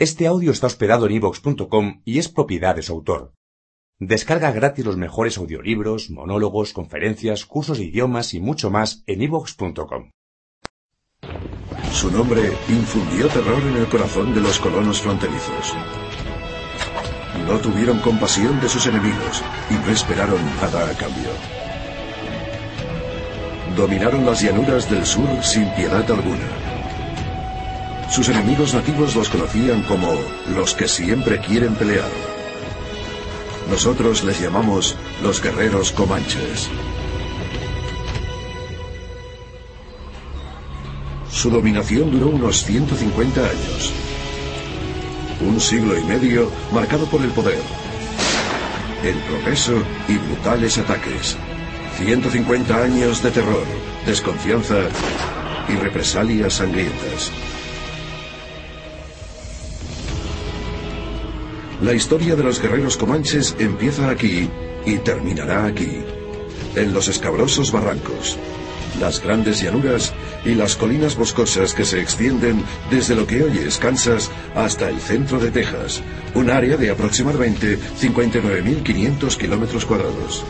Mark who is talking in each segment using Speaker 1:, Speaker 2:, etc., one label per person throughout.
Speaker 1: Este audio está hospedado en ivox.com y es propiedad de su autor. Descarga gratis los mejores audiolibros, monólogos, conferencias, cursos de idiomas y mucho más en ivox.com.
Speaker 2: Su nombre infundió terror en el corazón de los colonos fronterizos. No tuvieron compasión de sus enemigos y no esperaron nada a cambio. Dominaron las llanuras del sur sin piedad alguna. Sus enemigos nativos los conocían como los que siempre quieren pelear. Nosotros les llamamos los guerreros comanches. Su dominación duró unos 150 años. Un siglo y medio marcado por el poder, el progreso y brutales ataques. 150 años de terror, desconfianza y represalias sangrientas. La historia de los guerreros comanches empieza aquí y terminará aquí, en los escabrosos barrancos, las grandes llanuras y las colinas boscosas que se extienden desde lo que hoy es Kansas hasta el centro de Texas, un área de aproximadamente 59.500 kilómetros cuadrados,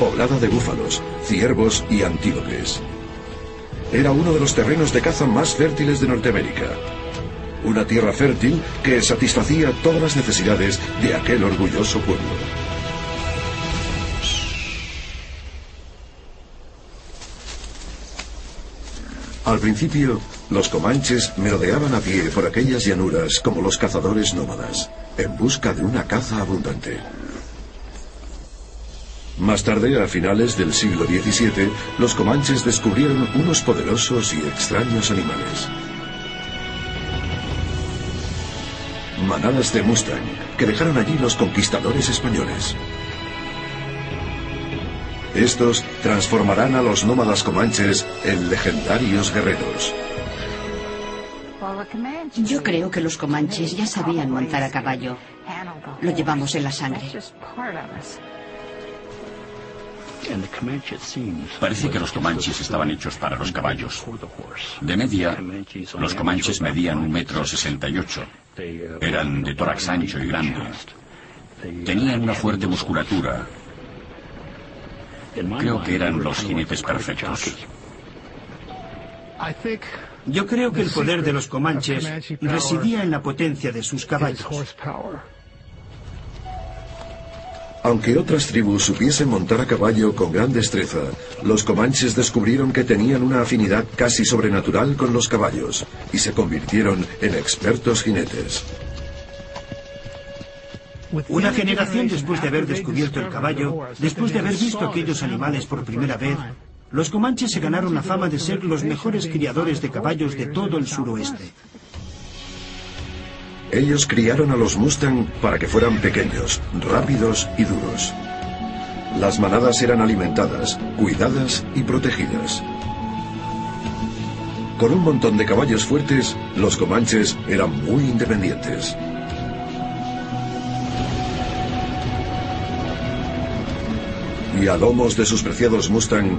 Speaker 2: poblada de búfalos, ciervos y antílopes. Era uno de los terrenos de caza más fértiles de Norteamérica una tierra fértil que satisfacía todas las necesidades de aquel orgulloso pueblo. Al principio, los comanches merodeaban a pie por aquellas llanuras como los cazadores nómadas, en busca de una caza abundante. Más tarde, a finales del siglo XVII, los comanches descubrieron unos poderosos y extraños animales. Manadas de Mustang que dejaron allí los conquistadores españoles. Estos transformarán a los nómadas comanches en legendarios guerreros.
Speaker 3: Yo creo que los comanches ya sabían montar a caballo. Lo llevamos en la sangre.
Speaker 4: Parece que los comanches estaban hechos para los caballos. De media, los comanches medían un metro sesenta y ocho. Eran de tórax ancho y grande. Tenían una fuerte musculatura. Creo que eran los jinetes perfectos.
Speaker 5: Yo creo que el poder de los comanches residía en la potencia de sus caballos.
Speaker 2: Aunque otras tribus supiesen montar a caballo con gran destreza, los comanches descubrieron que tenían una afinidad casi sobrenatural con los caballos y se convirtieron en expertos jinetes.
Speaker 5: Una generación después de haber descubierto el caballo, después de haber visto aquellos animales por primera vez, los comanches se ganaron la fama de ser los mejores criadores de caballos de todo el suroeste.
Speaker 2: Ellos criaron a los Mustang para que fueran pequeños, rápidos y duros. Las manadas eran alimentadas, cuidadas y protegidas. Con un montón de caballos fuertes, los comanches eran muy independientes. Y a lomos de sus preciados Mustang,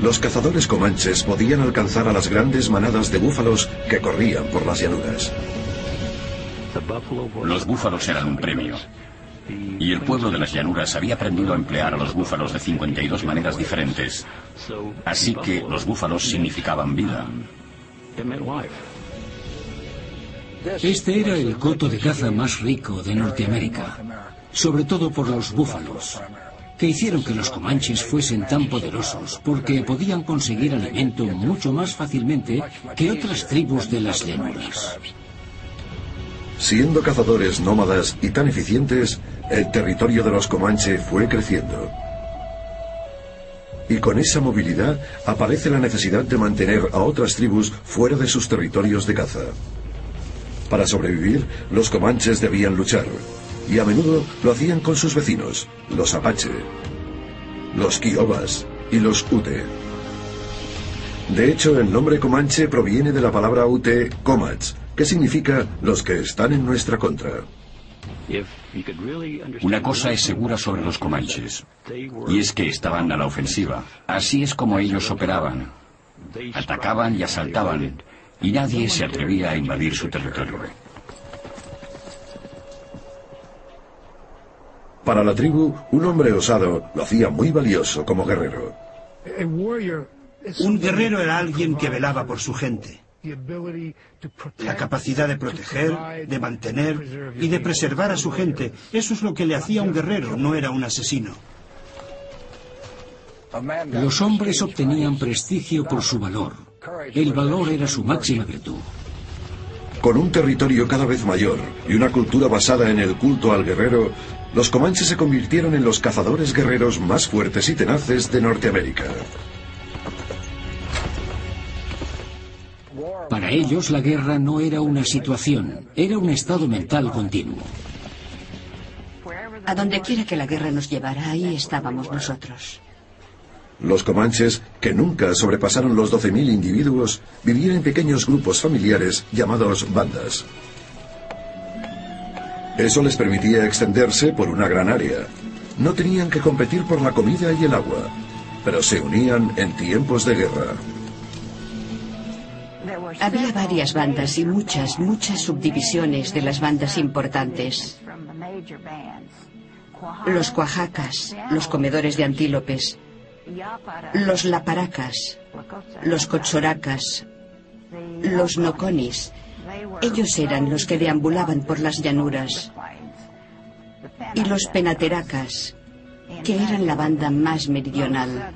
Speaker 2: los cazadores comanches podían alcanzar a las grandes manadas de búfalos que corrían por las llanuras.
Speaker 4: Los búfalos eran un premio. Y el pueblo de las llanuras había aprendido a emplear a los búfalos de 52 maneras diferentes. Así que los búfalos significaban vida.
Speaker 6: Este era el coto de caza más rico de Norteamérica, sobre todo por los búfalos, que hicieron que los comanches fuesen tan poderosos porque podían conseguir alimento mucho más fácilmente que otras tribus de las llanuras.
Speaker 2: Siendo cazadores nómadas y tan eficientes, el territorio de los Comanche fue creciendo. Y con esa movilidad aparece la necesidad de mantener a otras tribus fuera de sus territorios de caza. Para sobrevivir, los comanches debían luchar, y a menudo lo hacían con sus vecinos, los apache, los kiobas y los ute. De hecho, el nombre comanche proviene de la palabra ute, comach, ¿Qué significa los que están en nuestra contra.
Speaker 4: Una cosa es segura sobre los comanches, y es que estaban a la ofensiva. Así es como ellos operaban. Atacaban y asaltaban, y nadie se atrevía a invadir su territorio.
Speaker 2: Para la tribu, un hombre osado lo hacía muy valioso como guerrero.
Speaker 5: Un guerrero era alguien que velaba por su gente. La capacidad de proteger, de mantener y de preservar a su gente. Eso es lo que le hacía un guerrero, no era un asesino.
Speaker 6: Los hombres obtenían prestigio por su valor. El valor era su máxima virtud.
Speaker 2: Con un territorio cada vez mayor y una cultura basada en el culto al guerrero, los comanches se convirtieron en los cazadores guerreros más fuertes y tenaces de Norteamérica.
Speaker 6: Para ellos la guerra no era una situación, era un estado mental continuo.
Speaker 3: A donde quiera que la guerra nos llevara, ahí estábamos nosotros.
Speaker 2: Los comanches, que nunca sobrepasaron los 12.000 individuos, vivían en pequeños grupos familiares llamados bandas. Eso les permitía extenderse por una gran área. No tenían que competir por la comida y el agua, pero se unían en tiempos de guerra.
Speaker 3: Había varias bandas y muchas, muchas subdivisiones de las bandas importantes. Los cuajacas, los comedores de antílopes, los laparacas, los cochoracas, los noconis. Ellos eran los que deambulaban por las llanuras. Y los penateracas, que eran la banda más meridional.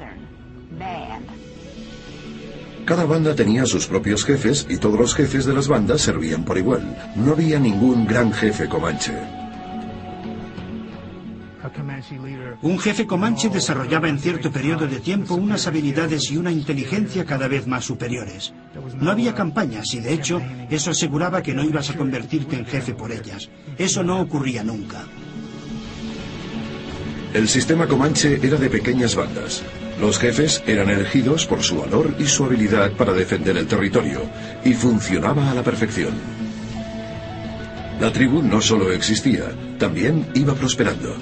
Speaker 2: Cada banda tenía sus propios jefes y todos los jefes de las bandas servían por igual. No había ningún gran jefe comanche.
Speaker 5: Un jefe comanche desarrollaba en cierto periodo de tiempo unas habilidades y una inteligencia cada vez más superiores. No había campañas y de hecho eso aseguraba que no ibas a convertirte en jefe por ellas. Eso no ocurría nunca.
Speaker 2: El sistema comanche era de pequeñas bandas. Los jefes eran elegidos por su valor y su habilidad para defender el territorio, y funcionaba a la perfección. La tribu no solo existía, también iba prosperando.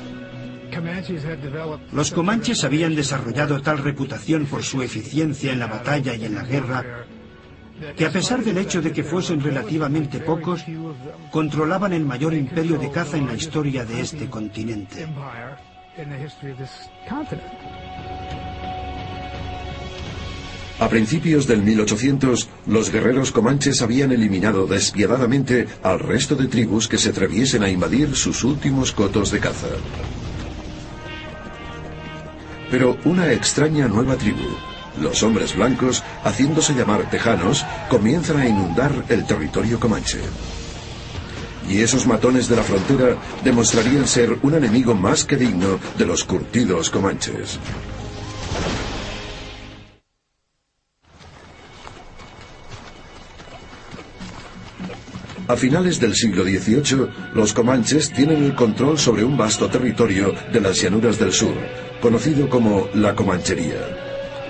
Speaker 5: Los comanches habían desarrollado tal reputación por su eficiencia en la batalla y en la guerra que a pesar del hecho de que fuesen relativamente pocos, controlaban el mayor imperio de caza en la historia de este continente.
Speaker 2: A principios del 1800, los guerreros comanches habían eliminado despiadadamente al resto de tribus que se atreviesen a invadir sus últimos cotos de caza. Pero una extraña nueva tribu, los hombres blancos, haciéndose llamar tejanos, comienzan a inundar el territorio comanche. Y esos matones de la frontera demostrarían ser un enemigo más que digno de los curtidos comanches. A finales del siglo XVIII, los comanches tienen el control sobre un vasto territorio de las llanuras del sur, conocido como la Comanchería.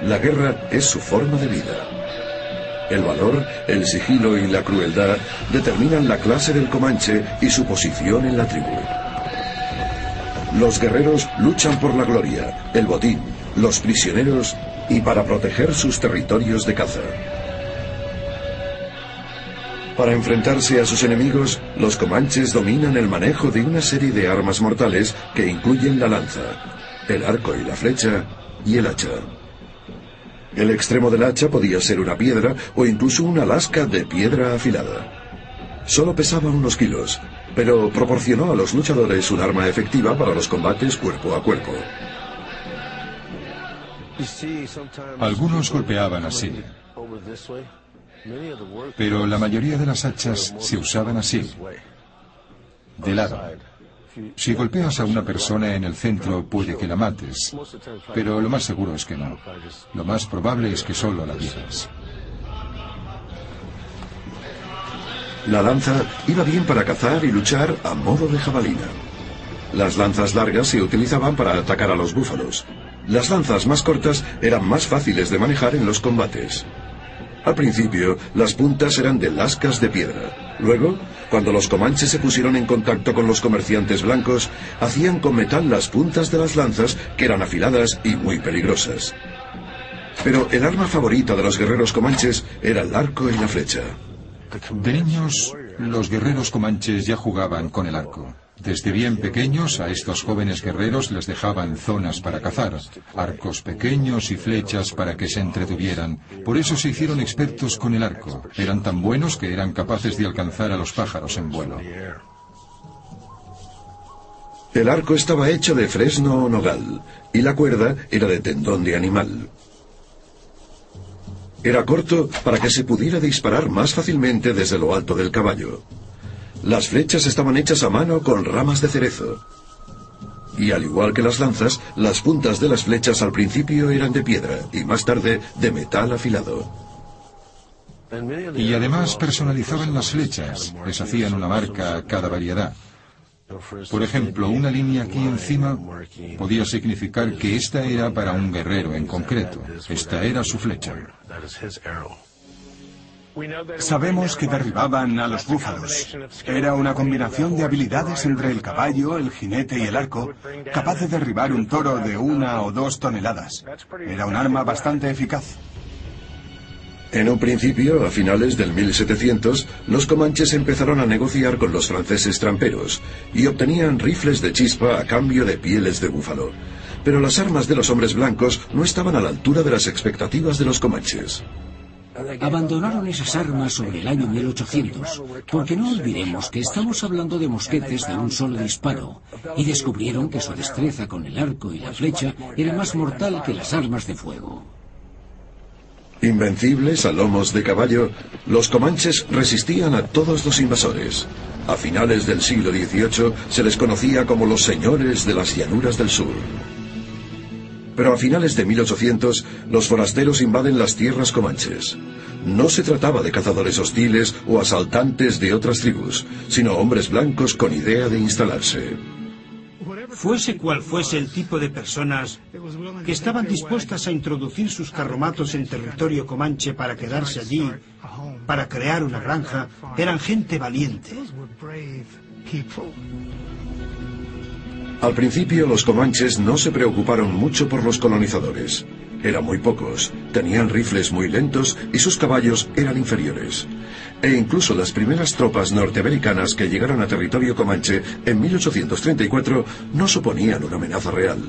Speaker 2: La guerra es su forma de vida. El valor, el sigilo y la crueldad determinan la clase del comanche y su posición en la tribu. Los guerreros luchan por la gloria, el botín, los prisioneros y para proteger sus territorios de caza. Para enfrentarse a sus enemigos, los comanches dominan el manejo de una serie de armas mortales que incluyen la lanza, el arco y la flecha y el hacha. El extremo del hacha podía ser una piedra o incluso una lasca de piedra afilada. Solo pesaba unos kilos, pero proporcionó a los luchadores un arma efectiva para los combates cuerpo a cuerpo.
Speaker 7: Algunos golpeaban así, pero la mayoría de las hachas se usaban así, de lado. Si golpeas a una persona en el centro puede que la mates, pero lo más seguro es que no. Lo más probable es que solo la hieras.
Speaker 2: La lanza iba bien para cazar y luchar a modo de jabalina. Las lanzas largas se utilizaban para atacar a los búfalos. Las lanzas más cortas eran más fáciles de manejar en los combates. Al principio, las puntas eran de lascas de piedra. Luego, cuando los comanches se pusieron en contacto con los comerciantes blancos, hacían con metal las puntas de las lanzas, que eran afiladas y muy peligrosas. Pero el arma favorita de los guerreros comanches era el arco y la flecha.
Speaker 7: De niños, los guerreros comanches ya jugaban con el arco. Desde bien pequeños a estos jóvenes guerreros les dejaban zonas para cazar, arcos pequeños y flechas para que se entretuvieran. Por eso se hicieron expertos con el arco. Eran tan buenos que eran capaces de alcanzar a los pájaros en vuelo.
Speaker 2: El arco estaba hecho de fresno o nogal y la cuerda era de tendón de animal. Era corto para que se pudiera disparar más fácilmente desde lo alto del caballo. Las flechas estaban hechas a mano con ramas de cerezo. Y al igual que las lanzas, las puntas de las flechas al principio eran de piedra y más tarde de metal afilado.
Speaker 7: Y además personalizaban las flechas, les hacían una marca a cada variedad. Por ejemplo, una línea aquí encima podía significar que esta era para un guerrero en concreto. Esta era su flecha.
Speaker 8: Sabemos que derribaban a los búfalos. Era una combinación de habilidades entre el caballo, el jinete y el arco, capaz de derribar un toro de una o dos toneladas. Era un arma bastante eficaz.
Speaker 2: En un principio, a finales del 1700, los comanches empezaron a negociar con los franceses tramperos y obtenían rifles de chispa a cambio de pieles de búfalo. Pero las armas de los hombres blancos no estaban a la altura de las expectativas de los comanches.
Speaker 6: Abandonaron esas armas sobre el año 1800, porque no olvidemos que estamos hablando de mosquetes de un solo disparo, y descubrieron que su destreza con el arco y la flecha era más mortal que las armas de fuego.
Speaker 2: Invencibles a lomos de caballo, los comanches resistían a todos los invasores. A finales del siglo XVIII se les conocía como los señores de las llanuras del sur. Pero a finales de 1800 los forasteros invaden las tierras comanches. No se trataba de cazadores hostiles o asaltantes de otras tribus, sino hombres blancos con idea de instalarse.
Speaker 5: Fuese cual fuese el tipo de personas que estaban dispuestas a introducir sus carromatos en territorio comanche para quedarse allí, para crear una granja, eran gente valiente.
Speaker 2: Al principio los comanches no se preocuparon mucho por los colonizadores. Eran muy pocos, tenían rifles muy lentos y sus caballos eran inferiores. E incluso las primeras tropas norteamericanas que llegaron a territorio comanche en 1834 no suponían una amenaza real.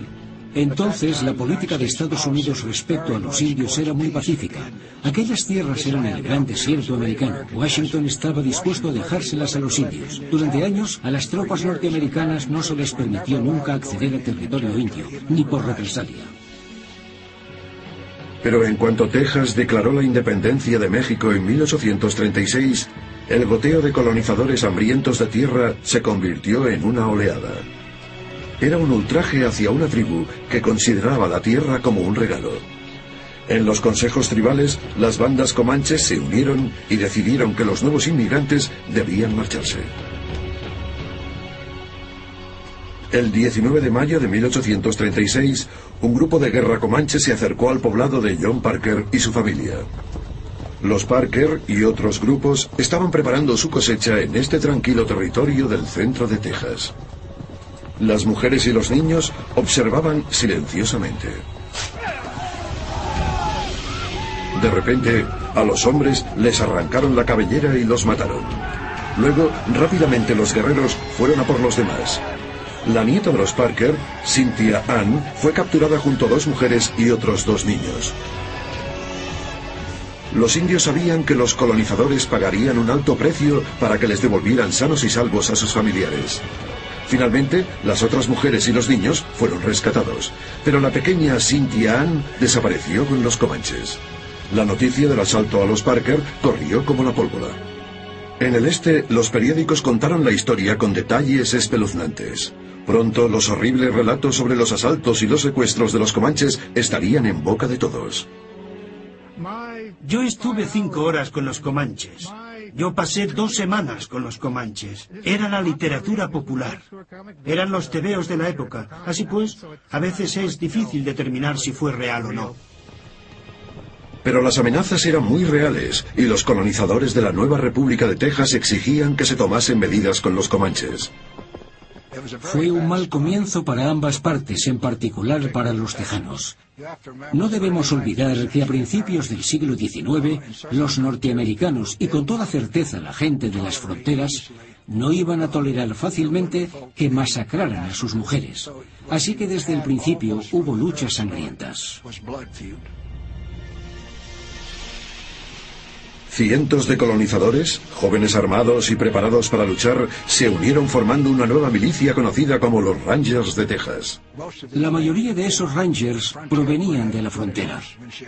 Speaker 6: Entonces, la política de Estados Unidos respecto a los indios era muy pacífica. Aquellas tierras eran el gran desierto americano. Washington estaba dispuesto a dejárselas a los indios. Durante años, a las tropas norteamericanas no se les permitió nunca acceder a territorio indio, ni por represalia.
Speaker 2: Pero en cuanto Texas declaró la independencia de México en 1836, el goteo de colonizadores hambrientos de tierra se convirtió en una oleada. Era un ultraje hacia una tribu que consideraba la tierra como un regalo. En los consejos tribales, las bandas comanches se unieron y decidieron que los nuevos inmigrantes debían marcharse. El 19 de mayo de 1836, un grupo de guerra comanche se acercó al poblado de John Parker y su familia. Los Parker y otros grupos estaban preparando su cosecha en este tranquilo territorio del centro de Texas. Las mujeres y los niños observaban silenciosamente. De repente, a los hombres les arrancaron la cabellera y los mataron. Luego, rápidamente los guerreros fueron a por los demás. La nieta de los Parker, Cynthia Ann, fue capturada junto a dos mujeres y otros dos niños. Los indios sabían que los colonizadores pagarían un alto precio para que les devolvieran sanos y salvos a sus familiares. Finalmente, las otras mujeres y los niños fueron rescatados, pero la pequeña Cynthia Ann desapareció con los comanches. La noticia del asalto a los Parker corrió como la pólvora. En el este, los periódicos contaron la historia con detalles espeluznantes. Pronto los horribles relatos sobre los asaltos y los secuestros de los comanches estarían en boca de todos.
Speaker 5: Yo estuve cinco horas con los comanches. Yo pasé dos semanas con los comanches. Era la literatura popular. Eran los tebeos de la época. Así pues, a veces es difícil determinar si fue real o no.
Speaker 2: Pero las amenazas eran muy reales y los colonizadores de la nueva República de Texas exigían que se tomasen medidas con los comanches.
Speaker 6: Fue un mal comienzo para ambas partes, en particular para los tejanos. No debemos olvidar que a principios del siglo XIX, los norteamericanos y con toda certeza la gente de las fronteras no iban a tolerar fácilmente que masacraran a sus mujeres. Así que desde el principio hubo luchas sangrientas.
Speaker 2: Cientos de colonizadores, jóvenes armados y preparados para luchar, se unieron formando una nueva milicia conocida como los Rangers de Texas.
Speaker 6: La mayoría de esos Rangers provenían de la frontera.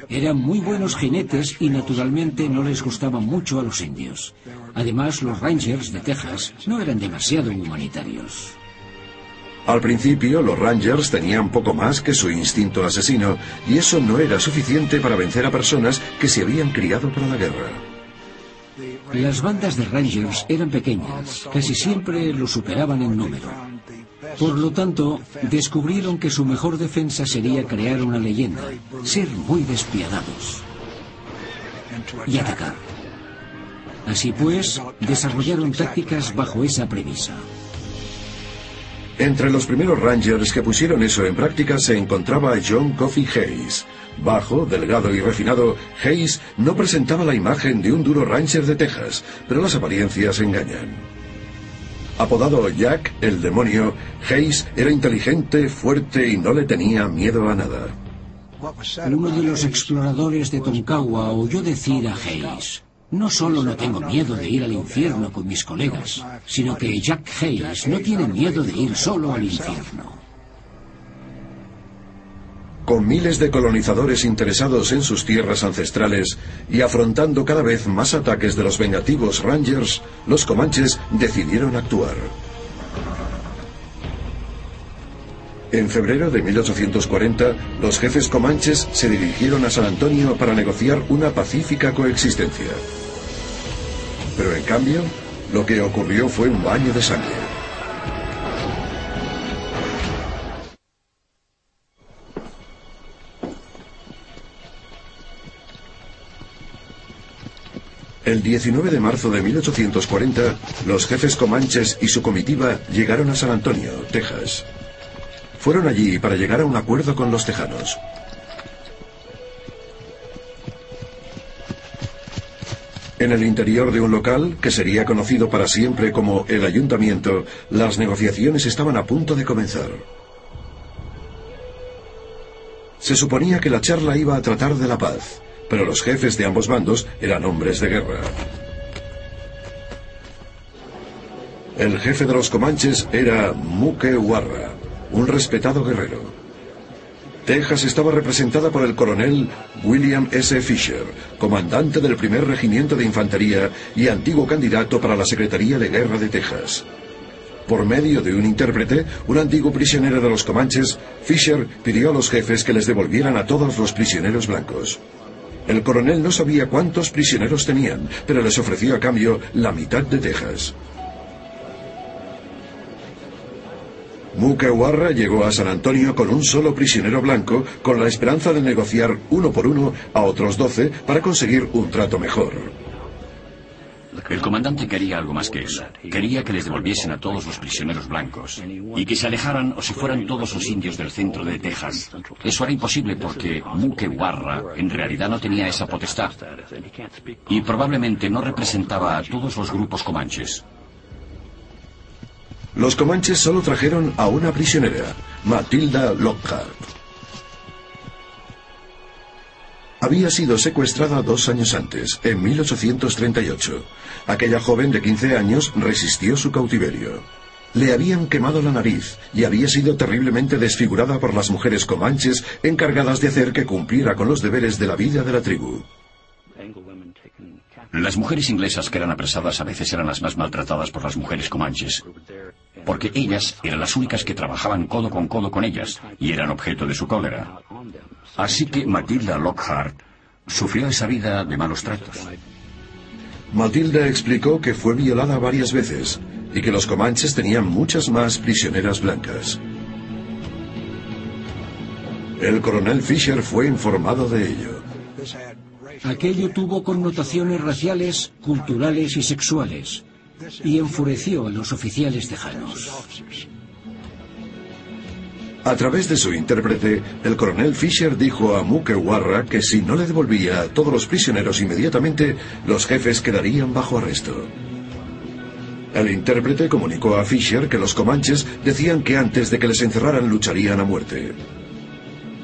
Speaker 6: Eran muy buenos jinetes y naturalmente no les gustaban mucho a los indios. Además, los Rangers de Texas no eran demasiado humanitarios.
Speaker 2: Al principio, los Rangers tenían poco más que su instinto asesino, y eso no era suficiente para vencer a personas que se habían criado para la guerra.
Speaker 6: Las bandas de Rangers eran pequeñas, casi siempre lo superaban en número. Por lo tanto, descubrieron que su mejor defensa sería crear una leyenda, ser muy despiadados y atacar. Así pues, desarrollaron tácticas bajo esa premisa.
Speaker 2: Entre los primeros Rangers que pusieron eso en práctica se encontraba John Coffey Hayes. Bajo, delgado y refinado, Hayes no presentaba la imagen de un duro Ranger de Texas, pero las apariencias engañan. Apodado Jack el demonio, Hayes era inteligente, fuerte y no le tenía miedo a nada.
Speaker 6: Uno de los exploradores de Tonkawa oyó decir a Hayes, no solo no tengo miedo de ir al infierno con mis colegas, sino que Jack Hayes no tiene miedo de ir solo al infierno.
Speaker 2: Con miles de colonizadores interesados en sus tierras ancestrales y afrontando cada vez más ataques de los vengativos Rangers, los comanches decidieron actuar. En febrero de 1840, los jefes comanches se dirigieron a San Antonio para negociar una pacífica coexistencia. Pero en cambio, lo que ocurrió fue un baño de sangre. El 19 de marzo de 1840, los jefes comanches y su comitiva llegaron a San Antonio, Texas. Fueron allí para llegar a un acuerdo con los tejanos. En el interior de un local, que sería conocido para siempre como el ayuntamiento, las negociaciones estaban a punto de comenzar. Se suponía que la charla iba a tratar de la paz, pero los jefes de ambos bandos eran hombres de guerra. El jefe de los comanches era Muke Warra, un respetado guerrero. Texas estaba representada por el coronel William S. Fisher, comandante del primer regimiento de infantería y antiguo candidato para la Secretaría de Guerra de Texas. Por medio de un intérprete, un antiguo prisionero de los Comanches, Fisher pidió a los jefes que les devolvieran a todos los prisioneros blancos. El coronel no sabía cuántos prisioneros tenían, pero les ofreció a cambio la mitad de Texas. Mukawarra llegó a San Antonio con un solo prisionero blanco, con la esperanza de negociar uno por uno a otros doce para conseguir un trato mejor.
Speaker 4: El comandante quería algo más que eso. Quería que les devolviesen a todos los prisioneros blancos y que se alejaran o se fueran todos los indios del centro de Texas. Eso era imposible porque Mukewarra en realidad no tenía esa potestad y probablemente no representaba a todos los grupos comanches.
Speaker 2: Los comanches solo trajeron a una prisionera, Matilda Lockhart. Había sido secuestrada dos años antes, en 1838. Aquella joven de 15 años resistió su cautiverio. Le habían quemado la nariz y había sido terriblemente desfigurada por las mujeres comanches encargadas de hacer que cumpliera con los deberes de la vida de la tribu.
Speaker 4: Las mujeres inglesas que eran apresadas a veces eran las más maltratadas por las mujeres comanches, porque ellas eran las únicas que trabajaban codo con codo con ellas y eran objeto de su cólera. Así que Matilda Lockhart sufrió esa vida de malos tratos.
Speaker 2: Matilda explicó que fue violada varias veces y que los comanches tenían muchas más prisioneras blancas. El coronel Fisher fue informado de ello.
Speaker 6: Aquello tuvo connotaciones raciales, culturales y sexuales, y enfureció a los oficiales tejanos.
Speaker 2: A través de su intérprete, el coronel Fisher dijo a Mukewarra que si no le devolvía a todos los prisioneros inmediatamente, los jefes quedarían bajo arresto. El intérprete comunicó a Fisher que los comanches decían que antes de que les encerraran lucharían a muerte.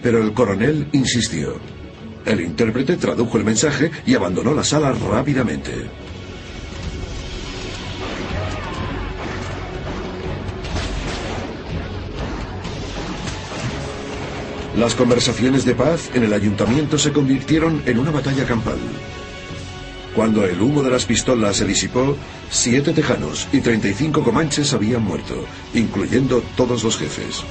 Speaker 2: Pero el coronel insistió. El intérprete tradujo el mensaje y abandonó la sala rápidamente. Las conversaciones de paz en el ayuntamiento se convirtieron en una batalla campal. Cuando el humo de las pistolas se disipó, siete tejanos y 35 comanches habían muerto, incluyendo todos los jefes.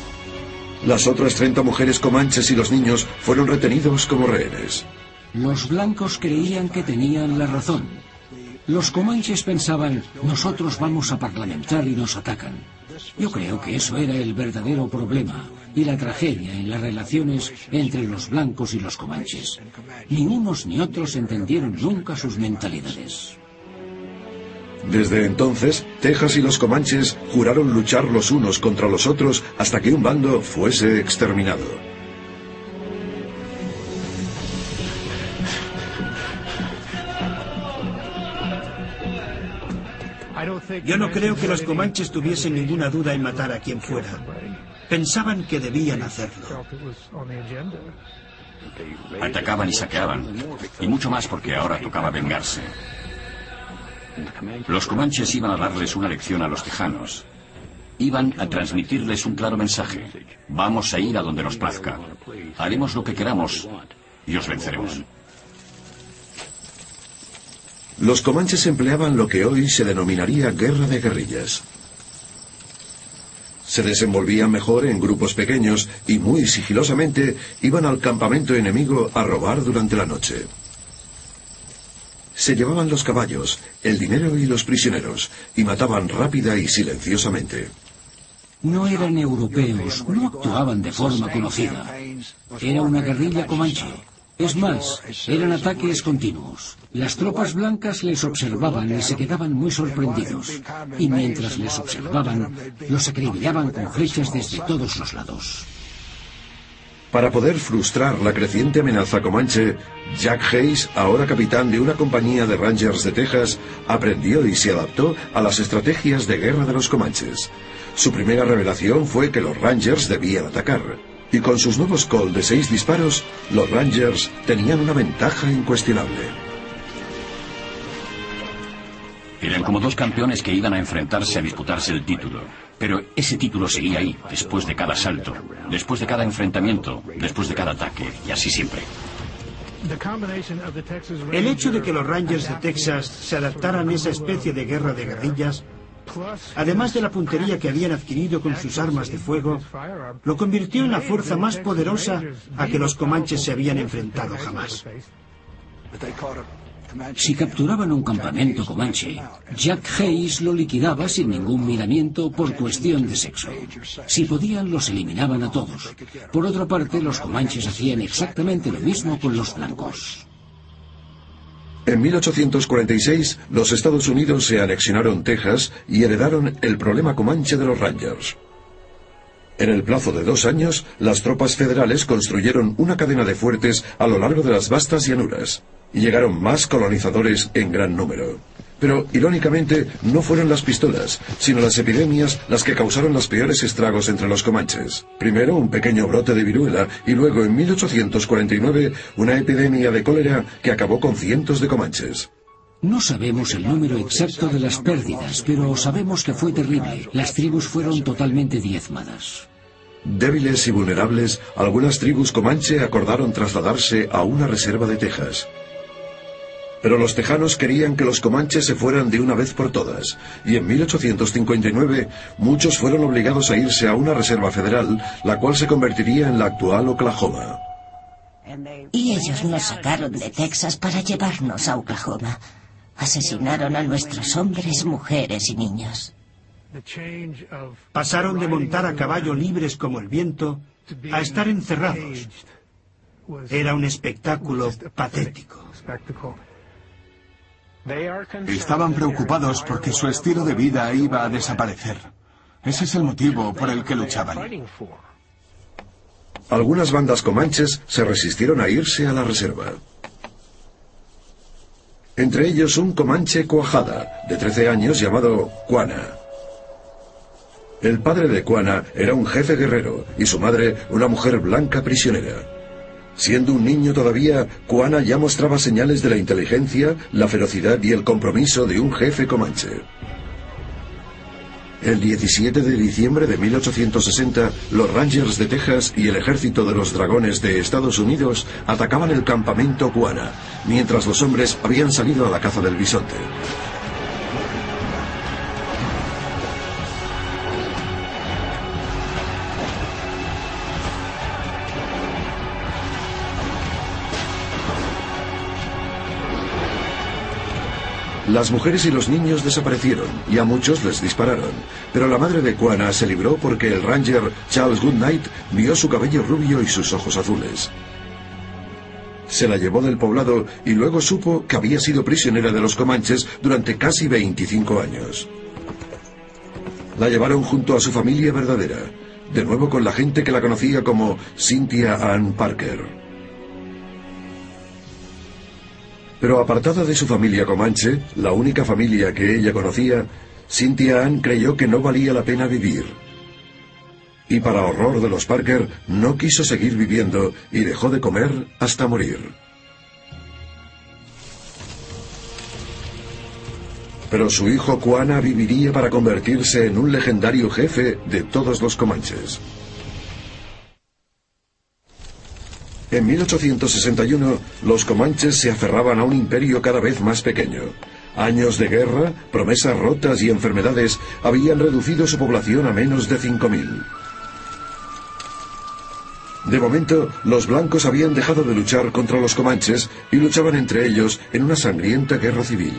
Speaker 2: Las otras 30 mujeres comanches y los niños fueron retenidos como rehenes.
Speaker 6: Los blancos creían que tenían la razón. Los comanches pensaban, nosotros vamos a parlamentar y nos atacan. Yo creo que eso era el verdadero problema y la tragedia en las relaciones entre los blancos y los comanches. Ni unos ni otros entendieron nunca sus mentalidades.
Speaker 2: Desde entonces, Texas y los comanches juraron luchar los unos contra los otros hasta que un bando fuese exterminado.
Speaker 5: Yo no creo que los comanches tuviesen ninguna duda en matar a quien fuera. Pensaban que debían hacerlo.
Speaker 4: Atacaban y saqueaban. Y mucho más porque ahora tocaba vengarse. Los comanches iban a darles una lección a los tejanos. Iban a transmitirles un claro mensaje. Vamos a ir a donde nos plazca. Haremos lo que queramos y os venceremos.
Speaker 2: Los comanches empleaban lo que hoy se denominaría guerra de guerrillas. Se desenvolvían mejor en grupos pequeños y muy sigilosamente iban al campamento enemigo a robar durante la noche. Se llevaban los caballos, el dinero y los prisioneros, y mataban rápida y silenciosamente.
Speaker 6: No eran europeos, no actuaban de forma conocida. Era una guerrilla comanche. Es más, eran ataques continuos. Las tropas blancas les observaban y se quedaban muy sorprendidos. Y mientras les observaban, los acribillaban con flechas desde todos los lados.
Speaker 2: Para poder frustrar la creciente amenaza comanche, Jack Hayes, ahora capitán de una compañía de Rangers de Texas, aprendió y se adaptó a las estrategias de guerra de los comanches. Su primera revelación fue que los Rangers debían atacar, y con sus nuevos Colt de seis disparos, los Rangers tenían una ventaja incuestionable.
Speaker 4: Eran como dos campeones que iban a enfrentarse a disputarse el título. Pero ese título seguía ahí, después de cada asalto, después de cada enfrentamiento, después de cada ataque, y así siempre.
Speaker 5: El hecho de que los Rangers de Texas se adaptaran a esa especie de guerra de guerrillas, además de la puntería que habían adquirido con sus armas de fuego, lo convirtió en la fuerza más poderosa a que los comanches se habían enfrentado jamás.
Speaker 6: Si capturaban un campamento comanche, Jack Hayes lo liquidaba sin ningún miramiento por cuestión de sexo. Si podían, los eliminaban a todos. Por otra parte, los comanches hacían exactamente lo mismo con los blancos.
Speaker 2: En 1846, los Estados Unidos se anexionaron Texas y heredaron el problema comanche de los Rangers. En el plazo de dos años, las tropas federales construyeron una cadena de fuertes a lo largo de las vastas llanuras y llegaron más colonizadores en gran número. Pero, irónicamente, no fueron las pistolas, sino las epidemias las que causaron los peores estragos entre los comanches. Primero un pequeño brote de viruela y luego en 1849 una epidemia de cólera que acabó con cientos de comanches.
Speaker 6: No sabemos el número exacto de las pérdidas, pero sabemos que fue terrible. Las tribus fueron totalmente diezmadas.
Speaker 2: Débiles y vulnerables, algunas tribus comanche acordaron trasladarse a una reserva de Texas. Pero los tejanos querían que los comanches se fueran de una vez por todas, y en 1859 muchos fueron obligados a irse a una reserva federal, la cual se convertiría en la actual Oklahoma.
Speaker 9: Y ellos nos sacaron de Texas para llevarnos a Oklahoma. Asesinaron a nuestros hombres, mujeres y niños.
Speaker 5: Pasaron de montar a caballo libres como el viento a estar encerrados. Era un espectáculo patético.
Speaker 8: Estaban preocupados porque su estilo de vida iba a desaparecer. Ese es el motivo por el que luchaban.
Speaker 2: Algunas bandas comanches se resistieron a irse a la reserva. Entre ellos un comanche cuajada, de 13 años, llamado Cuana. El padre de Cuana era un jefe guerrero y su madre una mujer blanca prisionera. Siendo un niño todavía, Cuana ya mostraba señales de la inteligencia, la ferocidad y el compromiso de un jefe comanche. El 17 de diciembre de 1860, los Rangers de Texas y el ejército de los dragones de Estados Unidos atacaban el campamento Cuana, mientras los hombres habían salido a la caza del bisonte. Las mujeres y los niños desaparecieron y a muchos les dispararon, pero la madre de Kuana se libró porque el ranger Charles Goodnight vio su cabello rubio y sus ojos azules. Se la llevó del poblado y luego supo que había sido prisionera de los comanches durante casi 25 años. La llevaron junto a su familia verdadera, de nuevo con la gente que la conocía como Cynthia Ann Parker. Pero apartada de su familia comanche, la única familia que ella conocía, Cynthia Ann creyó que no valía la pena vivir. Y para horror de los Parker, no quiso seguir viviendo y dejó de comer hasta morir. Pero su hijo Kuana viviría para convertirse en un legendario jefe de todos los comanches. En 1861, los comanches se aferraban a un imperio cada vez más pequeño. Años de guerra, promesas rotas y enfermedades habían reducido su población a menos de 5.000. De momento, los blancos habían dejado de luchar contra los comanches y luchaban entre ellos en una sangrienta guerra civil.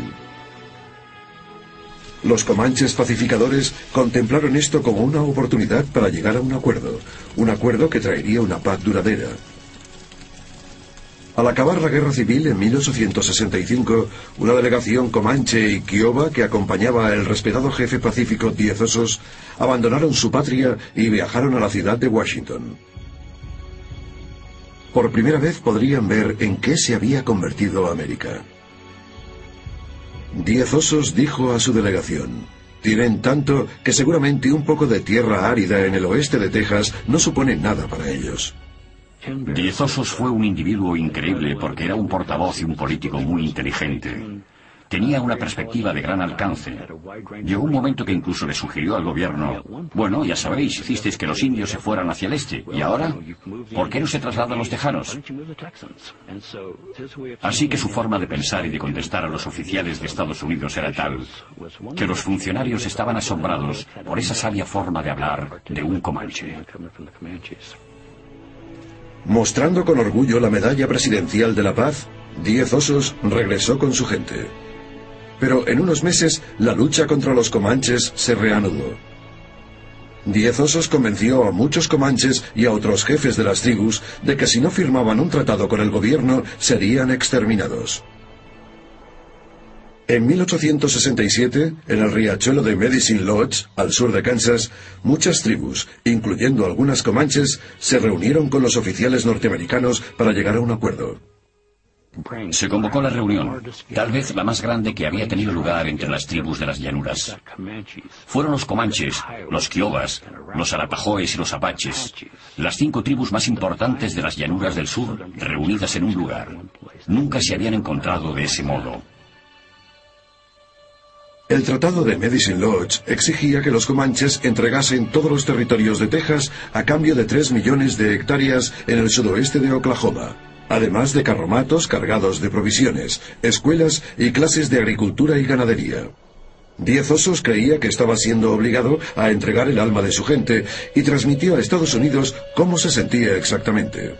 Speaker 2: Los comanches pacificadores contemplaron esto como una oportunidad para llegar a un acuerdo, un acuerdo que traería una paz duradera. Al acabar la guerra civil en 1865, una delegación comanche y kiowa que acompañaba al respetado jefe pacífico Diez Osos abandonaron su patria y viajaron a la ciudad de Washington. Por primera vez podrían ver en qué se había convertido América. Diez Osos dijo a su delegación, tienen tanto que seguramente un poco de tierra árida en el oeste de Texas no supone nada para ellos.
Speaker 4: Diezosos fue un individuo increíble porque era un portavoz y un político muy inteligente. Tenía una perspectiva de gran alcance. Llegó un momento que incluso le sugirió al gobierno, bueno, ya sabéis, hicisteis que los indios se fueran hacia el este, ¿y ahora? ¿Por qué no se trasladan los tejanos? Así que su forma de pensar y de contestar a los oficiales de Estados Unidos era tal, que los funcionarios estaban asombrados por esa sabia forma de hablar de un comanche.
Speaker 2: Mostrando con orgullo la medalla presidencial de la paz, Diez Osos regresó con su gente. Pero en unos meses la lucha contra los comanches se reanudó. Diez Osos convenció a muchos comanches y a otros jefes de las tribus de que si no firmaban un tratado con el gobierno serían exterminados. En 1867, en el riachuelo de Medicine Lodge, al sur de Kansas, muchas tribus, incluyendo algunas comanches, se reunieron con los oficiales norteamericanos para llegar a un acuerdo.
Speaker 4: Se convocó la reunión, tal vez la más grande que había tenido lugar entre las tribus de las llanuras. Fueron los comanches, los kiowas, los arapajoes y los apaches, las cinco tribus más importantes de las llanuras del sur reunidas en un lugar. Nunca se habían encontrado de ese modo.
Speaker 2: El Tratado de Medicine Lodge exigía que los comanches entregasen todos los territorios de Texas a cambio de 3 millones de hectáreas en el sudoeste de Oklahoma, además de carromatos cargados de provisiones, escuelas y clases de agricultura y ganadería. Diez Osos creía que estaba siendo obligado a entregar el alma de su gente y transmitió a Estados Unidos cómo se sentía exactamente.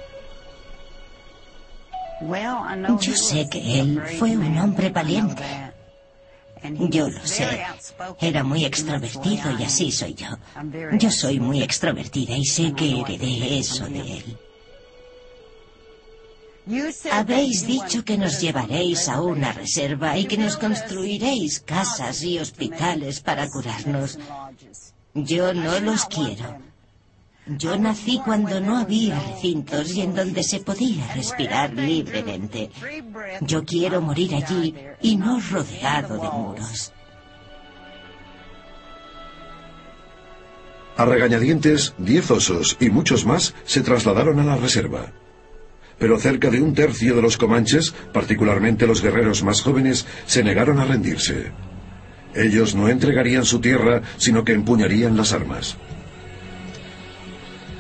Speaker 9: Yo sé que él fue un hombre valiente. Yo lo sé. Era muy extrovertido y así soy yo. Yo soy muy extrovertida y sé que heredé eso de él. Habéis dicho que nos llevaréis a una reserva y que nos construiréis casas y hospitales para curarnos. Yo no los quiero. Yo nací cuando no había recintos y en donde se podía respirar libremente. Yo quiero morir allí y no rodeado de muros.
Speaker 2: A regañadientes, diez osos y muchos más se trasladaron a la reserva. Pero cerca de un tercio de los comanches, particularmente los guerreros más jóvenes, se negaron a rendirse. Ellos no entregarían su tierra, sino que empuñarían las armas.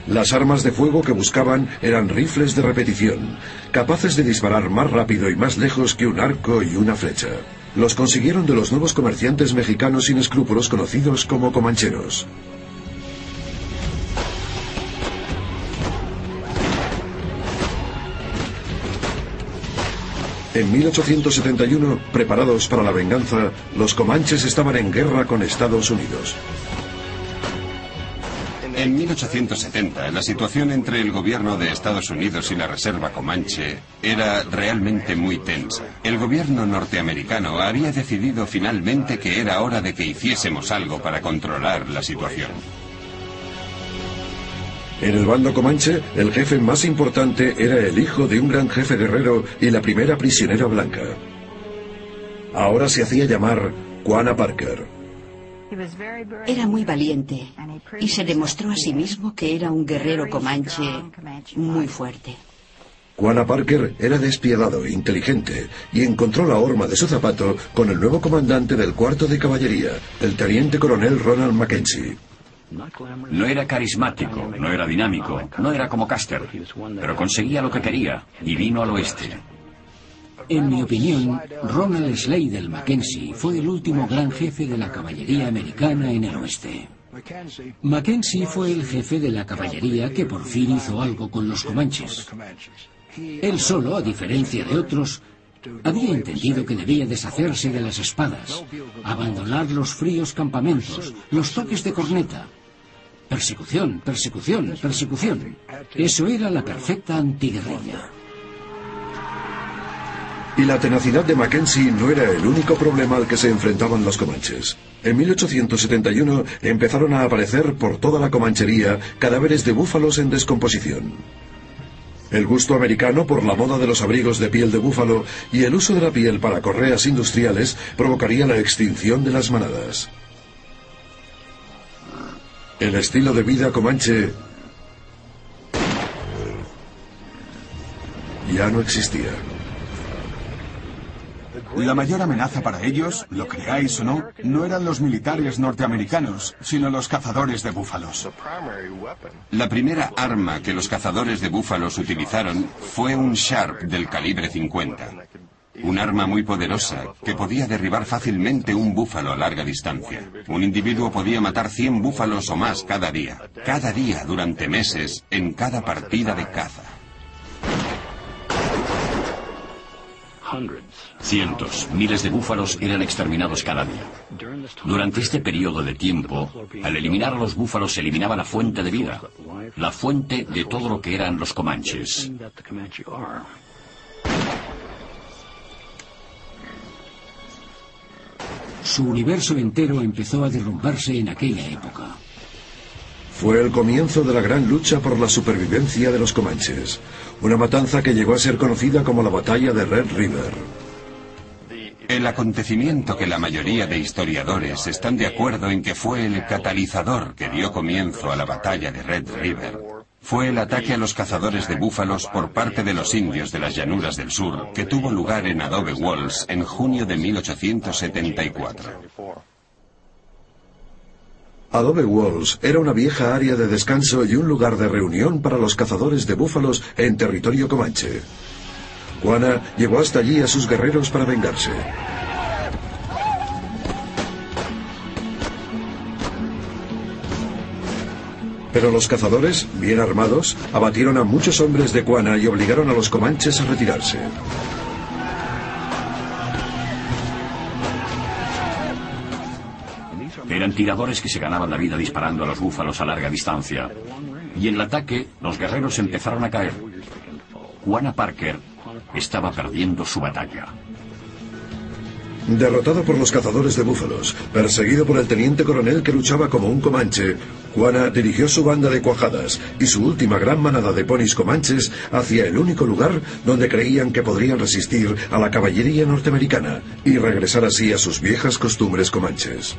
Speaker 2: Las armas de fuego que buscaban eran rifles de repetición, capaces de disparar más rápido y más lejos que un arco y una flecha. Los consiguieron de los nuevos comerciantes mexicanos sin escrúpulos conocidos como comancheros. En 1871, preparados para la venganza, los comanches estaban en guerra con Estados Unidos.
Speaker 10: En 1870, la situación entre el gobierno de Estados Unidos y la Reserva Comanche era realmente muy tensa. El gobierno norteamericano había decidido finalmente que era hora de que hiciésemos algo para controlar la situación.
Speaker 2: En el bando comanche, el jefe más importante era el hijo de un gran jefe guerrero y la primera prisionera blanca. Ahora se hacía llamar Juana Parker.
Speaker 3: Era muy valiente y se demostró a sí mismo que era un guerrero comanche muy fuerte.
Speaker 2: Juana Parker era despiadado e inteligente y encontró la horma de su zapato con el nuevo comandante del cuarto de caballería, el teniente coronel Ronald Mackenzie.
Speaker 4: No era carismático, no era dinámico, no era como Custer, pero conseguía lo que quería y vino al oeste.
Speaker 6: En mi opinión, Ronald Slade Mackenzie fue el último gran jefe de la caballería americana en el oeste. Mackenzie fue el jefe de la caballería que por fin hizo algo con los comanches. Él solo, a diferencia de otros, había entendido que debía deshacerse de las espadas, abandonar los fríos campamentos, los toques de corneta. Persecución, persecución, persecución. Eso era la perfecta antiguerrilla.
Speaker 2: Y la tenacidad de Mackenzie no era el único problema al que se enfrentaban los comanches. En 1871 empezaron a aparecer por toda la comanchería cadáveres de búfalos en descomposición. El gusto americano por la moda de los abrigos de piel de búfalo y el uso de la piel para correas industriales provocaría la extinción de las manadas. El estilo de vida comanche ya no existía.
Speaker 8: La mayor amenaza para ellos, lo creáis o no, no eran los militares norteamericanos, sino los cazadores de búfalos.
Speaker 10: La primera arma que los cazadores de búfalos utilizaron fue un Sharp del calibre 50. Un arma muy poderosa que podía derribar fácilmente un búfalo a larga distancia. Un individuo podía matar 100 búfalos o más cada día. Cada día durante meses en cada partida de caza.
Speaker 4: Cientos, miles de búfalos eran exterminados cada día. Durante este periodo de tiempo, al eliminar a los búfalos se eliminaba la fuente de vida, la fuente de todo lo que eran los comanches.
Speaker 6: Su universo entero empezó a derrumbarse en aquella época.
Speaker 2: Fue el comienzo de la gran lucha por la supervivencia de los comanches, una matanza que llegó a ser conocida como la batalla de Red River.
Speaker 10: El acontecimiento que la mayoría de historiadores están de acuerdo en que fue el catalizador que dio comienzo a la batalla de Red River fue el ataque a los cazadores de búfalos por parte de los indios de las llanuras del sur que tuvo lugar en Adobe Walls en junio de 1874.
Speaker 2: Adobe Walls era una vieja área de descanso y un lugar de reunión para los cazadores de búfalos en territorio comanche. Juana llevó hasta allí a sus guerreros para vengarse. Pero los cazadores, bien armados, abatieron a muchos hombres de Cuana y obligaron a los comanches a retirarse.
Speaker 4: Eran tiradores que se ganaban la vida disparando a los búfalos a larga distancia. Y en el ataque, los guerreros empezaron a caer. Juana Parker estaba perdiendo su batalla.
Speaker 2: Derrotado por los cazadores de búfalos, perseguido por el teniente coronel que luchaba como un comanche, Juana dirigió su banda de cuajadas y su última gran manada de ponis comanches hacia el único lugar donde creían que podrían resistir a la caballería norteamericana y regresar así a sus viejas costumbres comanches.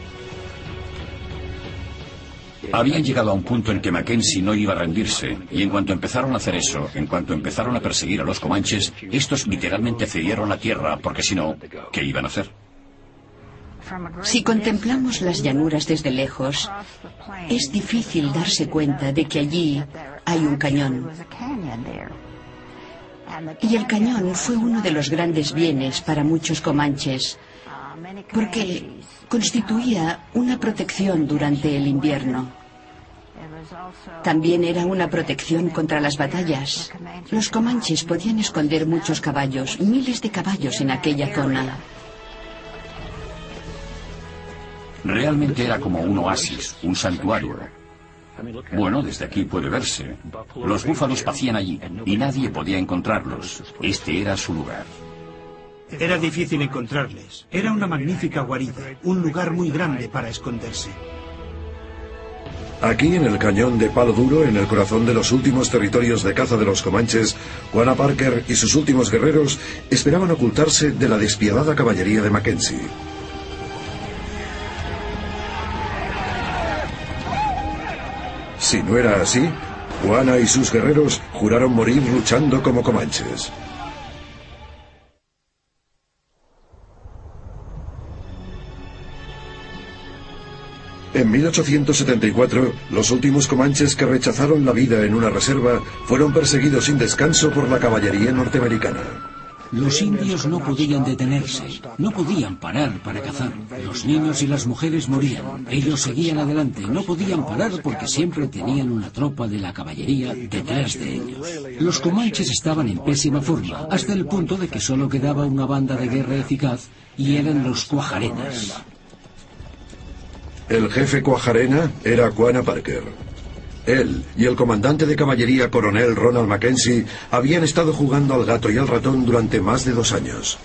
Speaker 4: Habían llegado a un punto en que Mackenzie no iba a rendirse, y en cuanto empezaron a hacer eso, en cuanto empezaron a perseguir a los comanches, estos literalmente cedieron la tierra, porque si no, ¿qué iban a hacer?
Speaker 3: Si contemplamos las llanuras desde lejos, es difícil darse cuenta de que allí hay un cañón. Y el cañón fue uno de los grandes bienes para muchos comanches, porque constituía una protección durante el invierno. También era una protección contra las batallas. Los comanches podían esconder muchos caballos, miles de caballos en aquella zona.
Speaker 4: Realmente era como un oasis, un santuario. Bueno, desde aquí puede verse. Los búfalos pacían allí y nadie podía encontrarlos. Este era su lugar.
Speaker 5: Era difícil encontrarles. Era una magnífica guarida, un lugar muy grande para esconderse.
Speaker 2: Aquí en el cañón de Palo Duro, en el corazón de los últimos territorios de caza de los Comanches, Juana Parker y sus últimos guerreros esperaban ocultarse de la despiadada caballería de Mackenzie. Si no era así, Juana y sus guerreros juraron morir luchando como comanches. En 1874, los últimos comanches que rechazaron la vida en una reserva fueron perseguidos sin descanso por la caballería norteamericana.
Speaker 6: Los indios no podían detenerse, no podían parar para cazar. Los niños y las mujeres morían. Ellos seguían adelante, no podían parar porque siempre tenían una tropa de la caballería detrás de ellos. Los comanches estaban en pésima forma, hasta el punto de que solo quedaba una banda de guerra eficaz y eran los cuajarenas.
Speaker 2: El jefe cuajarena era Juana Parker. Él y el comandante de caballería coronel Ronald Mackenzie habían estado jugando al gato y al ratón durante más de dos años.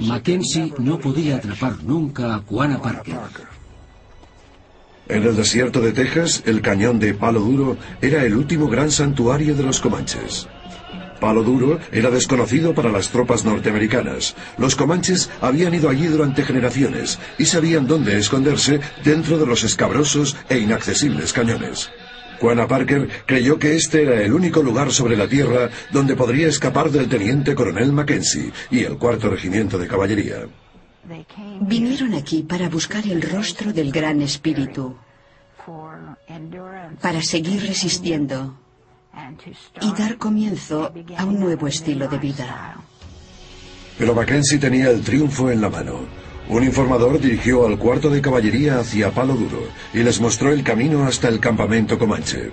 Speaker 6: Mackenzie no podía atrapar nunca a Juana Parker.
Speaker 2: En el desierto de Texas, el cañón de Palo Duro era el último gran santuario de los comanches. Palo Duro era desconocido para las tropas norteamericanas. Los comanches habían ido allí durante generaciones y sabían dónde esconderse dentro de los escabrosos e inaccesibles cañones. Juana Parker creyó que este era el único lugar sobre la tierra donde podría escapar del teniente coronel Mackenzie y el cuarto regimiento de caballería.
Speaker 3: Vinieron aquí para buscar el rostro del gran espíritu, para seguir resistiendo y dar comienzo a un nuevo estilo de vida.
Speaker 2: Pero Mackenzie tenía el triunfo en la mano. Un informador dirigió al cuarto de caballería hacia Palo Duro y les mostró el camino hasta el campamento Comanche.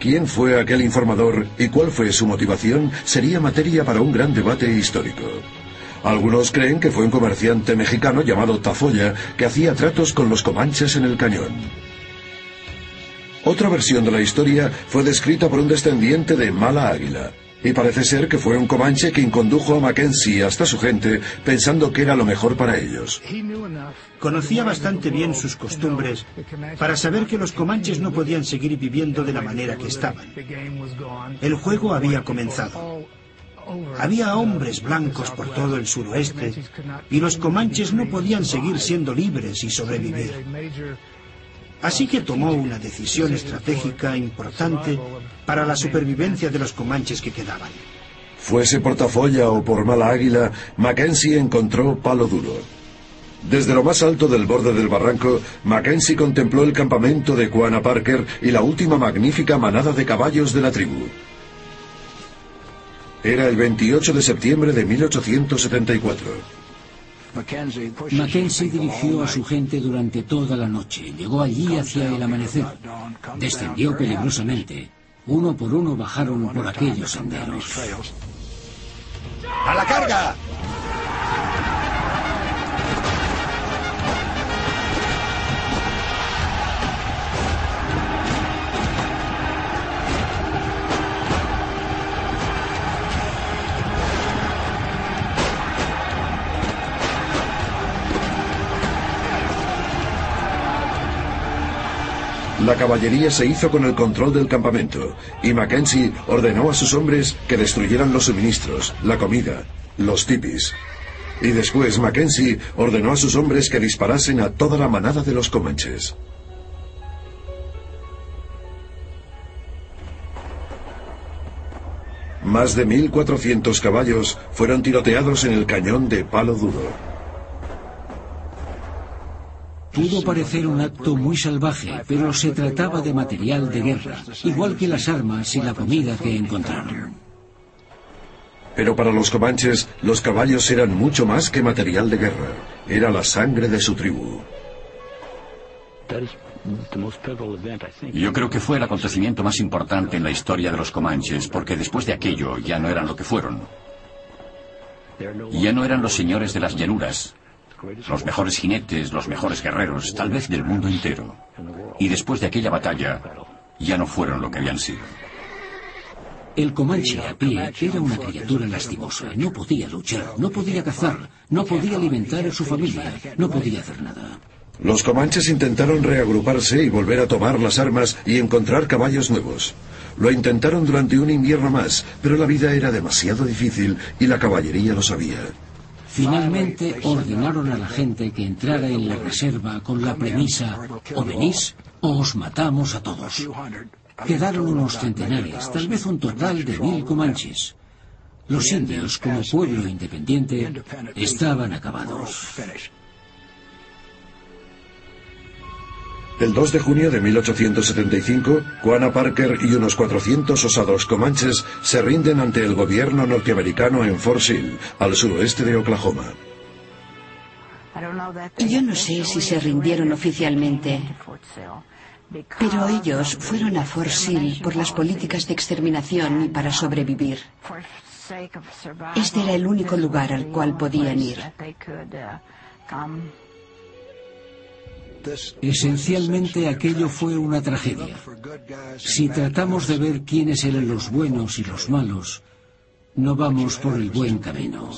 Speaker 2: ¿Quién fue aquel informador y cuál fue su motivación? Sería materia para un gran debate histórico. Algunos creen que fue un comerciante mexicano llamado Tafoya que hacía tratos con los comanches en el cañón. Otra versión de la historia fue descrita por un descendiente de Mala Águila, y parece ser que fue un comanche quien condujo a Mackenzie hasta su gente pensando que era lo mejor para ellos.
Speaker 5: Conocía bastante bien sus costumbres para saber que los comanches no podían seguir viviendo de la manera que estaban. El juego había comenzado. Había hombres blancos por todo el suroeste y los comanches no podían seguir siendo libres y sobrevivir. Así que tomó una decisión estratégica importante para la supervivencia de los comanches que quedaban.
Speaker 2: Fuese por Tafoya o por Mala Águila, Mackenzie encontró palo duro. Desde lo más alto del borde del barranco, Mackenzie contempló el campamento de Juana Parker y la última magnífica manada de caballos de la tribu. Era el 28 de septiembre de 1874.
Speaker 6: Mackenzie dirigió a su gente durante toda la noche. Llegó allí hacia el amanecer. Descendió peligrosamente. Uno por uno bajaron por aquellos senderos.
Speaker 11: ¡A la carga!
Speaker 2: La caballería se hizo con el control del campamento y Mackenzie ordenó a sus hombres que destruyeran los suministros, la comida, los tipis. Y después Mackenzie ordenó a sus hombres que disparasen a toda la manada de los comanches. Más de 1.400 caballos fueron tiroteados en el cañón de Palo Duro.
Speaker 6: Pudo parecer un acto muy salvaje, pero se trataba de material de guerra, igual que las armas y la comida que encontraron.
Speaker 2: Pero para los comanches, los caballos eran mucho más que material de guerra. Era la sangre de su tribu.
Speaker 4: Yo creo que fue el acontecimiento más importante en la historia de los comanches, porque después de aquello ya no eran lo que fueron. Ya no eran los señores de las llanuras, los mejores jinetes, los mejores guerreros, tal vez del mundo entero. Y después de aquella batalla, ya no fueron lo que habían sido.
Speaker 6: El comanche a pie era una criatura lastimosa. No podía luchar, no podía cazar, no podía alimentar a su familia, no podía hacer nada.
Speaker 2: Los comanches intentaron reagruparse y volver a tomar las armas y encontrar caballos nuevos. Lo intentaron durante un invierno más, pero la vida era demasiado difícil y la caballería lo sabía.
Speaker 6: Finalmente ordenaron a la gente que entrara en la reserva con la premisa o venís o os matamos a todos. Quedaron unos centenares, tal vez un total de mil comanches. Los indios, como pueblo independiente, estaban acabados.
Speaker 2: El 2 de junio de 1875, Juana Parker y unos 400 osados comanches se rinden ante el gobierno norteamericano en Fort Sill, al suroeste de Oklahoma.
Speaker 3: Yo no sé si se rindieron oficialmente, pero ellos fueron a Fort Sill por las políticas de exterminación y para sobrevivir. Este era el único lugar al cual podían ir.
Speaker 6: Esencialmente aquello fue una tragedia. Si tratamos de ver quiénes eran los buenos y los malos, no vamos por el buen camino.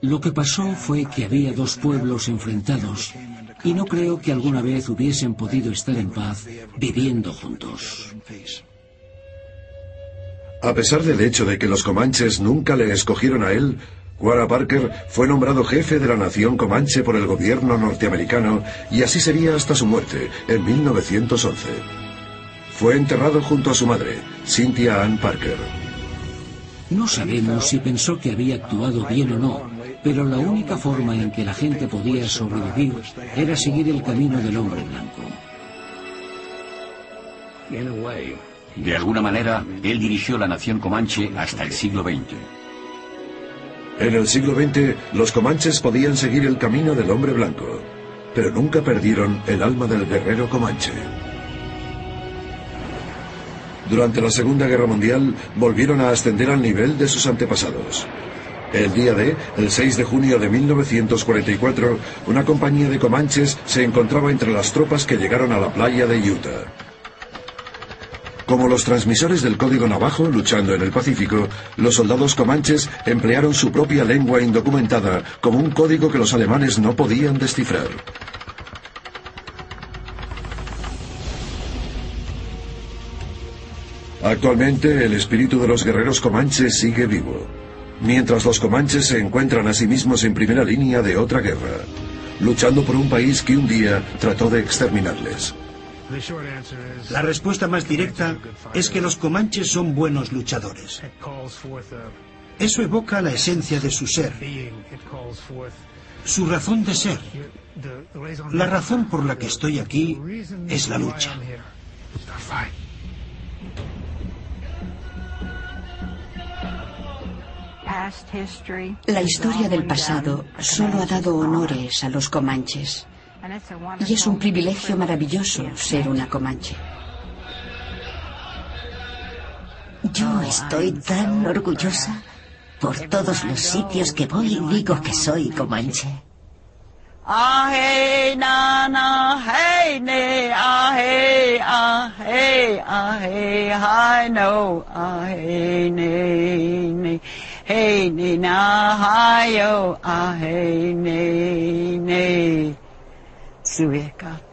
Speaker 6: Lo que pasó fue que había dos pueblos enfrentados y no creo que alguna vez hubiesen podido estar en paz viviendo juntos.
Speaker 2: A pesar del hecho de que los comanches nunca le escogieron a él, Guara Parker fue nombrado jefe de la nación comanche por el gobierno norteamericano y así sería hasta su muerte, en 1911. Fue enterrado junto a su madre, Cynthia Ann Parker.
Speaker 6: No sabemos si pensó que había actuado bien o no, pero la única forma en que la gente podía sobrevivir era seguir el camino del hombre blanco.
Speaker 4: De alguna manera, él dirigió la nación comanche hasta el siglo XX.
Speaker 2: En el siglo XX, los comanches podían seguir el camino del hombre blanco, pero nunca perdieron el alma del guerrero comanche. Durante la Segunda Guerra Mundial, volvieron a ascender al nivel de sus antepasados. El día de, el 6 de junio de 1944, una compañía de comanches se encontraba entre las tropas que llegaron a la playa de Utah. Como los transmisores del código navajo luchando en el Pacífico, los soldados comanches emplearon su propia lengua indocumentada como un código que los alemanes no podían descifrar. Actualmente el espíritu de los guerreros comanches sigue vivo, mientras los comanches se encuentran a sí mismos en primera línea de otra guerra, luchando por un país que un día trató de exterminarles.
Speaker 5: La respuesta más directa es que los comanches son buenos luchadores. Eso evoca la esencia de su ser, su razón de ser. La razón por la que estoy aquí es la lucha.
Speaker 3: La historia del pasado solo ha dado honores a los comanches. Y es un privilegio maravilloso ser una comanche.
Speaker 9: Yo estoy tan orgullosa. Por todos los sitios que voy digo que soy comanche.
Speaker 11: Hey, Silvia Ricardo.